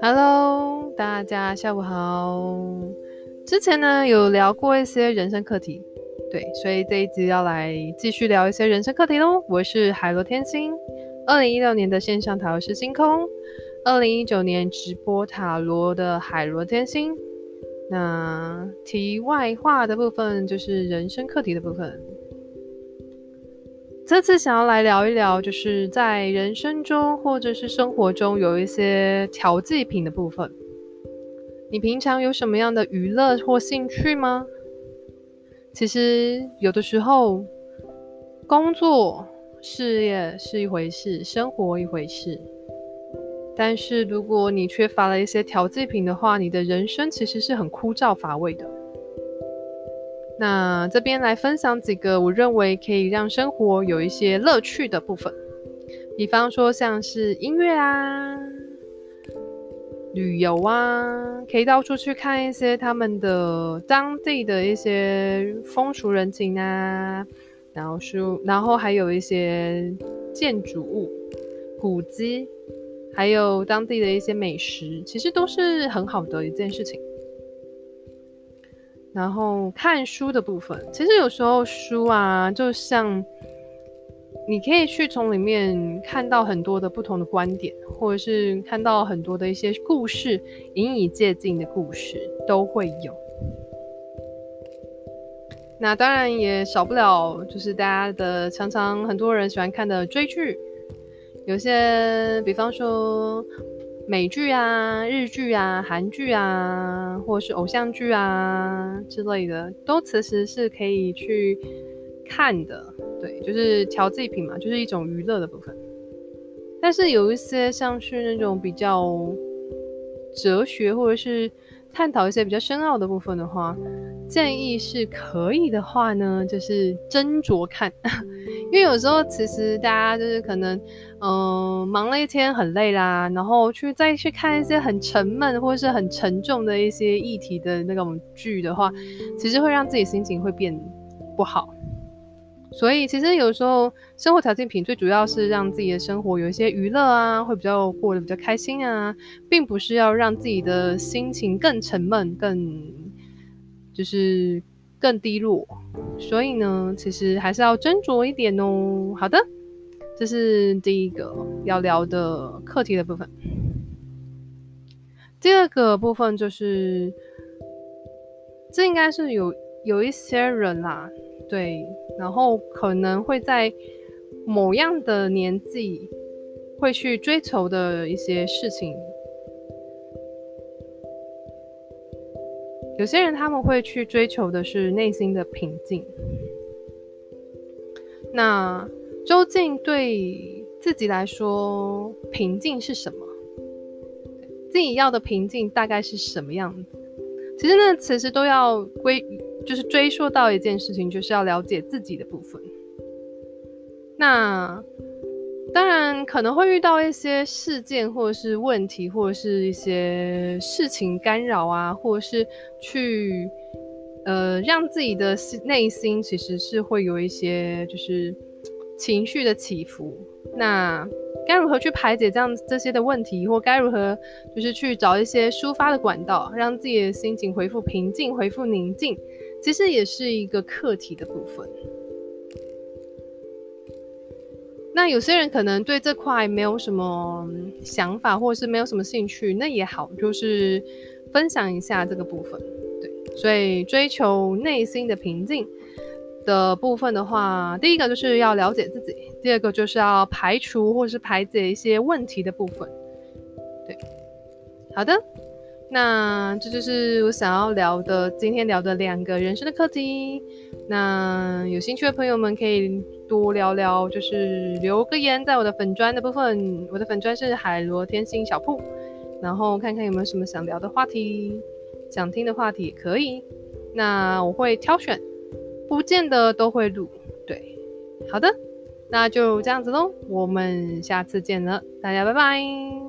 Hello，大家下午好。之前呢有聊过一些人生课题，对，所以这一集要来继续聊一些人生课题喽。我是海螺天星，二零一六年的线上塔罗师星空，二零一九年直播塔罗的海螺天星。那题外话的部分就是人生课题的部分。这次想要来聊一聊，就是在人生中或者是生活中有一些调剂品的部分。你平常有什么样的娱乐或兴趣吗？其实有的时候，工作、事业是一回事，生活一回事。但是如果你缺乏了一些调剂品的话，你的人生其实是很枯燥乏味的。那这边来分享几个我认为可以让生活有一些乐趣的部分，比方说像是音乐啊、旅游啊，可以到处去看一些他们的当地的一些风俗人情啊，然后书，然后还有一些建筑物、古迹，还有当地的一些美食，其实都是很好的一件事情。然后看书的部分，其实有时候书啊，就像你可以去从里面看到很多的不同的观点，或者是看到很多的一些故事，引以借鉴的故事都会有。那当然也少不了，就是大家的常常很多人喜欢看的追剧，有些比方说。美剧啊、日剧啊、韩剧啊，或是偶像剧啊之类的，都其实是可以去看的。对，就是调剂品嘛，就是一种娱乐的部分。但是有一些像是那种比较哲学，或者是探讨一些比较深奥的部分的话，建议是可以的话呢，就是斟酌看。因为有时候其实大家就是可能，嗯、忙了一天很累啦，然后去再去看一些很沉闷或者是很沉重的一些议题的那种剧的话，其实会让自己心情会变不好。所以其实有时候生活调剂品最主要是让自己的生活有一些娱乐啊，会比较过得比较开心啊，并不是要让自己的心情更沉闷、更就是更低落。所以呢，其实还是要斟酌一点哦。好的，这是第一个要聊的课题的部分。第二个部分就是，这应该是有有一些人啦，对，然后可能会在某样的年纪会去追求的一些事情。有些人他们会去追求的是内心的平静。那究竟对自己来说，平静是什么？自己要的平静大概是什么样子？其实呢，其实都要归，就是追溯到一件事情，就是要了解自己的部分。那。当然可能会遇到一些事件，或者是问题，或者是一些事情干扰啊，或者是去呃让自己的内心其实是会有一些就是情绪的起伏。那该如何去排解这样这些的问题，或该如何就是去找一些抒发的管道，让自己的心情恢复平静、恢复宁静，其实也是一个课题的部分。那有些人可能对这块没有什么想法，或者是没有什么兴趣，那也好，就是分享一下这个部分。对，所以追求内心的平静的部分的话，第一个就是要了解自己，第二个就是要排除或者是排解一些问题的部分。对，好的，那这就是我想要聊的，今天聊的两个人生的课题。那有兴趣的朋友们可以。多聊聊，就是留个言在我的粉专的部分，我的粉专是海螺天星小铺，然后看看有没有什么想聊的话题，想听的话题也可以，那我会挑选，不见得都会录，对，好的，那就这样子喽，我们下次见了，大家拜拜。